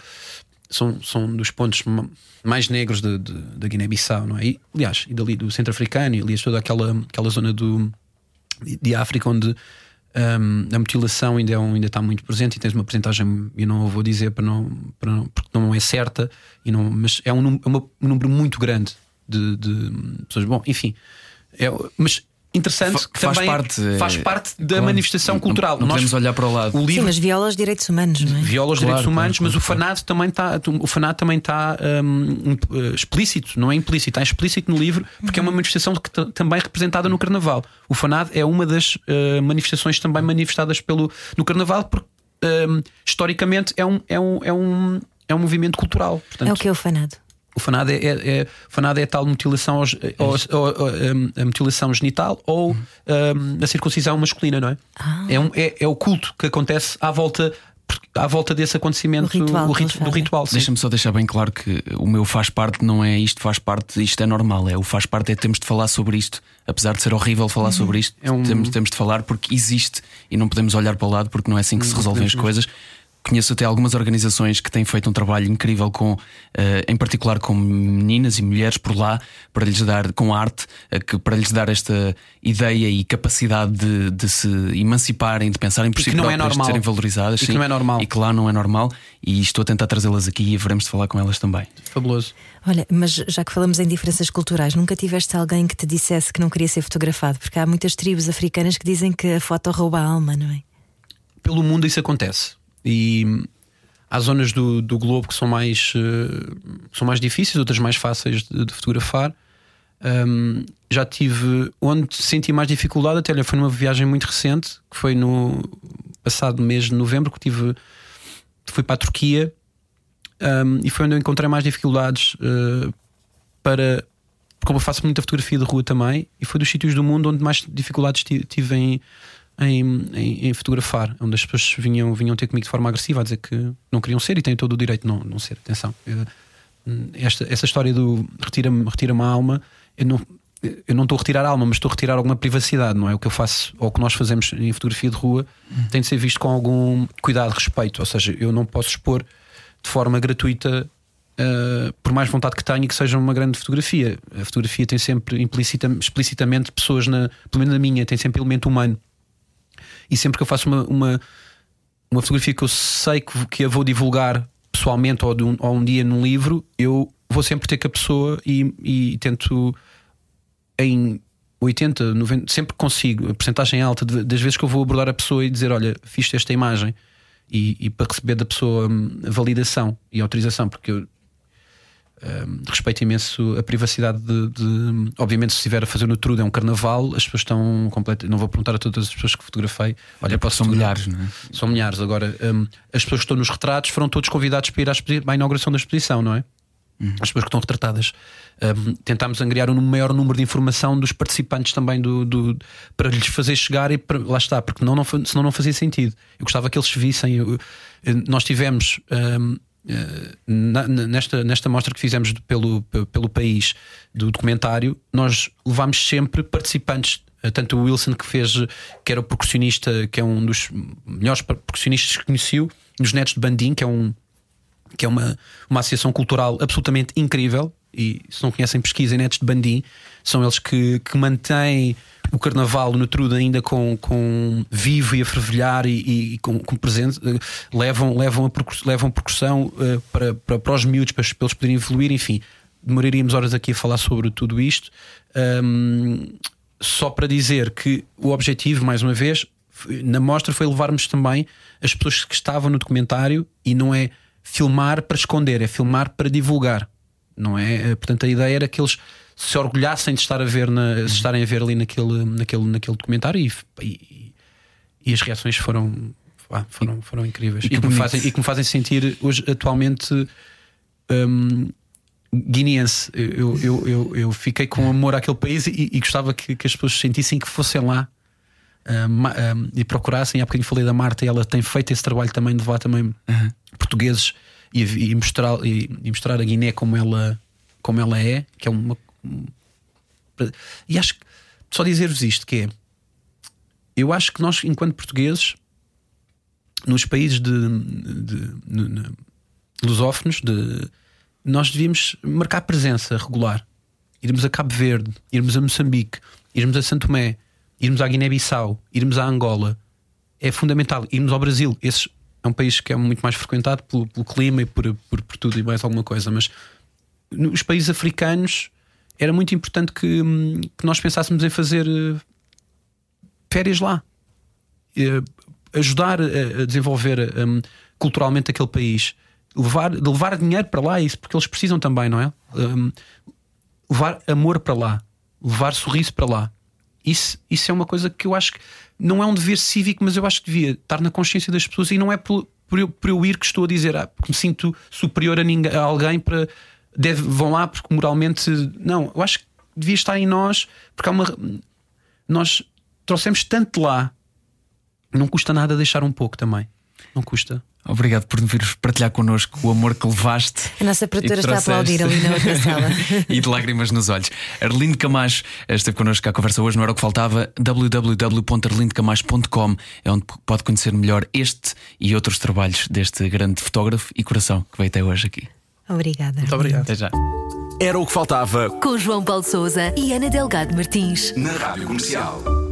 são, são dos pontos ma- mais negros da Guiné-Bissau, não é? E, aliás, e dali do centro africano, e ali toda aquela, aquela zona do, de África onde hum, a mutilação ainda, é um- ainda está muito presente e tens uma porcentagem, eu não vou dizer para não, para não- porque não é certa, e não, mas é um, é um número muito grande de, de pessoas. Bom, enfim, é, mas interessante Fa- que faz também parte, faz é, parte da claro. manifestação cultural. não Nós- podemos olhar para o lado. O Sim, livro mas viola os direitos humanos, não é? viola os Claro, direitos humanos, claro, mas claro, o fanado também está o também está hum, uh, explícito, não é implícito, está explícito no livro porque é uma manifestação que ta- também é representada no Carnaval. O fanado é uma das uh, manifestações também manifestadas pelo no Carnaval porque hum, historicamente é um é um é um é um movimento cultural. Portanto, É o que é o fanado. O fanado é, é, é, fanado é a tal mutilação, aos, aos, a, a, a mutilação genital ou um, a circuncisão masculina, não é? Ah. É, um, é? é o culto que acontece à volta, à volta desse acontecimento, O ritual o rit- do ritual. Deixa-me só deixar bem claro que o meu faz parte não é isto faz parte, isto é normal. É o faz parte é temos de falar sobre isto, apesar de ser horrível falar sobre isto, É um- temos, temos de falar porque existe e não podemos olhar para o lado porque não é assim que se resolvem as coisas. Conheço até algumas organizações que têm feito um trabalho incrível com, eh, em particular com meninas e mulheres por lá, para lhes dar, com arte, eh, que, para lhes dar esta ideia e capacidade de, de se emanciparem, de pensarem por E si que não é próprias, de normal. serem valorizadas. E que sim. não é normal. E que lá não é normal. E estou a tentar trazê-las aqui e veremos de falar com elas também. Fabuloso. Olha, mas já que falamos em diferenças culturais, nunca tiveste alguém que te dissesse que não queria ser fotografado? Porque há muitas tribos africanas que dizem que a foto rouba a alma, não é? Pelo mundo isso acontece. E há zonas do, do globo que são mais, eh, são mais difíceis, outras mais fáceis de, de fotografar. Hum, já tive onde senti mais dificuldade, até olha, foi numa viagem muito recente, que foi no passado mês de novembro, que tive fui para a Turquia hum, e foi onde eu encontrei mais dificuldades eh, para como eu faço muita fotografia de rua também, e foi dos sítios do mundo onde mais dificuldades ti- tive em, em, em- em fotografar, onde as pessoas vinham, vinham ter comigo de forma agressiva a dizer que não queriam ser e têm todo o direito de não, não ser. Atenção, Eh, esta, essa história do retira-me retira a alma, eu não, eu não estou a retirar a alma, mas estou a retirar alguma privacidade, não é? O que eu faço, ou o que nós fazemos em fotografia de rua, tem de ser visto com algum cuidado, respeito, ou seja, eu não posso expor de forma gratuita. Uh, por mais vontade que tenha que seja uma grande fotografia, a fotografia tem sempre implicita, explicitamente pessoas, na, pelo menos na minha, tem sempre elemento humano. E sempre que eu faço uma, uma, uma fotografia que eu sei que, que a vou divulgar pessoalmente ou, um, ou um dia num livro, eu vou sempre ter com a pessoa e, e tento em 80, 90, sempre consigo, a porcentagem alta de- das vezes que eu vou abordar a pessoa e dizer: Olha, fiz esta imagem, e, e para receber da pessoa hum, a validação e autorização, porque eu hum, respeito imenso a privacidade de, de- Obviamente, se estiver a fazer no Trude é um carnaval, as pessoas estão completas. Não vou perguntar a todas as pessoas que fotografei. Olha, posso São milhares, não é? São milhares. Agora, hum, as pessoas que estão nos retratos foram todos convidados para ir à, à inauguração da exposição, não é? As pessoas que estão retratadas. Hum, tentámos angriar um maior número de informação dos participantes também do, do- para lhes fazer chegar e para- lá está, porque não, não, senão não fazia sentido. Eu gostava que eles se vissem. Eu- eu- nós tivemos. hum, na- nesta, nesta mostra que fizemos pelo, pe- pelo país do documentário, nós levámos sempre participantes, eh, tanto o Wilson que fez, que era o percussionista, que é um dos melhores per- percussionistas que conheceu, os Netos de Bandim, que é um que é uma, uma associação cultural absolutamente incrível. E se não conhecem, pesquisem Netos de Bandim. São eles que, que mantêm o carnaval no Trude ainda com, com vivo e a fervilhar e, e- com, com presente. Eh, Levam, levam, a percuss- levam percussão eh, para, para, para os miúdos, para, para eles poderem evoluir. Enfim, demoraríamos horas aqui a falar sobre tudo isto. Ahm, só para dizer que o objetivo, mais uma vez, na mostra foi levarmos também as pessoas que estavam no documentário e não é filmar para esconder, é filmar para divulgar. Não é? Eh, Portanto, a ideia era que eles se orgulhassem de estar a ver na, de estarem a ver ali naquele, naquele, naquele documentário e, e, e as reações foram, ah, foram, foram incríveis e, que que me fazem, e que me fazem sentir hoje atualmente hum, guineense. Eu, eu, eu, eu fiquei com amor àquele país e, e gostava que, que as pessoas sentissem que fossem lá ma- ah, e procurassem. Há bocadinho falei da Marta e ela tem feito esse trabalho também de levar também portugueses e, e mostrar, e, e mostrar a Guiné como ela, como ela é, que é uma. E acho que só dizer-vos isto: que é. Eu acho que nós, enquanto portugueses, nos países de, de- no- no- lusófonos, de, nós devíamos marcar presença regular. Irmos a Cabo Verde, irmos a Moçambique, irmos a Santo Tomé, irmos à Guiné-Bissau, irmos à Angola. É fundamental. Irmos ao Brasil. Esse é um país que é muito mais frequentado pelo, pelo clima e por, por, por tudo e mais alguma coisa. Mas nos países africanos era muito importante que, hum, que nós pensássemos em fazer eh, férias lá. Eh, ajudar a, desenvolver hum, culturalmente aquele país. Levar, levar dinheiro para lá, isso porque eles precisam também, não é? Hum, levar amor para lá, levar sorriso para lá. Isso, isso é uma coisa que eu acho que não é um dever cívico, mas eu acho que devia estar na consciência das pessoas e não é por, por, eu, por eu ir que estou a dizer ah, porque me sinto superior a, ninguém, a alguém para deve, vão lá porque moralmente. Não, eu acho que devia estar em nós, porque há uma. Nós trouxemos tanto de lá, não custa nada deixar um pouco também. Não custa. Obrigado por vir partilhar connosco o amor que levaste. A nossa produtora está a aplaudir ali na outra sala. e de lágrimas nos olhos. Arlindo Camacho esteve connosco à conversa hoje, não era o que faltava. www.arlindocamacho.com é onde pode conhecer melhor este e outros trabalhos deste grande fotógrafo e coração que veio até hoje aqui. Obrigada. Muito obrigado. Até já. Era o que faltava Com João Paulo Souza e Ana Delgado Martins. na Rádio Comercial.